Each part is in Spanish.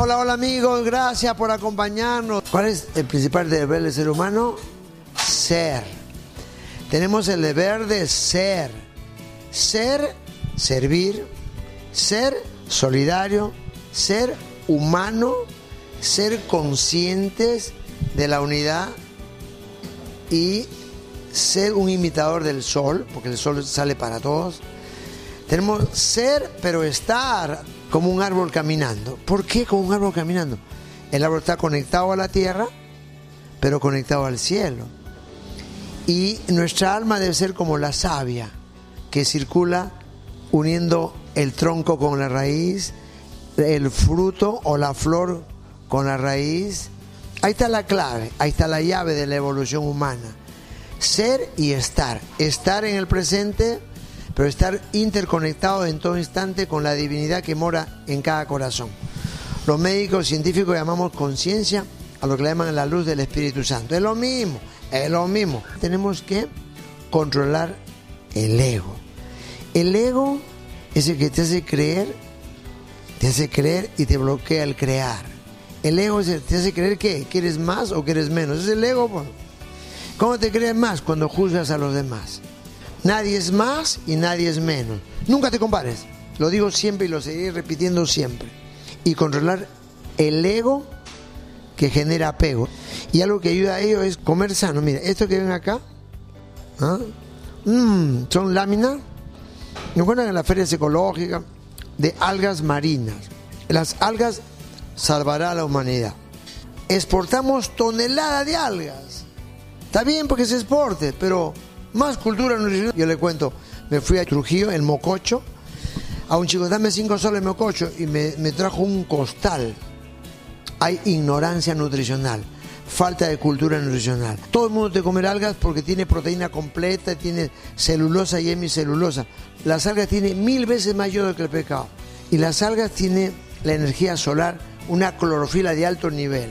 Hola, hola amigos, gracias por acompañarnos. ¿Cuál es el principal deber del ser humano? Ser. Tenemos el deber de ser. Ser, servir, ser solidario, ser humano, ser conscientes de la unidad y ser un imitador del sol, porque el sol sale para todos. Tenemos ser, pero estar como un árbol caminando. ¿Por qué como un árbol caminando? El árbol está conectado a la tierra, pero conectado al cielo. Y nuestra alma debe ser como la savia, que circula uniendo el tronco con la raíz, el fruto o la flor con la raíz. Ahí está la clave, ahí está la llave de la evolución humana. Ser y estar. Estar en el presente, pero estar interconectado en todo instante con la divinidad que mora en cada corazón. Los médicos científicos llamamos conciencia a lo que le llaman la luz del Espíritu Santo. Es lo mismo, es lo mismo. Tenemos que controlar el ego. El ego es el que te hace creer, te hace creer y te bloquea el crear. El ego es el que te hace creer que, que eres más o que eres menos. Es el ego. Pues. ¿Cómo te crees más? Cuando juzgas a los demás. Nadie es más y nadie es menos. Nunca te compares. Lo digo siempre y lo seguiré repitiendo siempre. Y controlar el ego que genera apego. Y algo que ayuda a ello es comer sano. Mira, esto que ven acá ¿ah? mm, son láminas. ¿Me acuerdan en las ferias ecológicas de algas marinas? Las algas salvará a la humanidad. Exportamos toneladas de algas. Está bien porque se exporte, pero más cultura nutricional. Yo le cuento, me fui a Trujillo, en Mococho, a un chico, dame cinco soles Mococho, y me, me trajo un costal. Hay ignorancia nutricional, falta de cultura nutricional. Todo el mundo te comer algas porque tiene proteína completa, tiene celulosa y hemicelulosa. Las algas tienen mil veces más yodo que el pescado. Y las algas tienen la energía solar, una clorofila de alto nivel.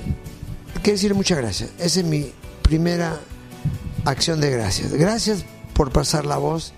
Quiero decir muchas gracias. Esa es mi primera acción de gracias. Gracias por pasar la voz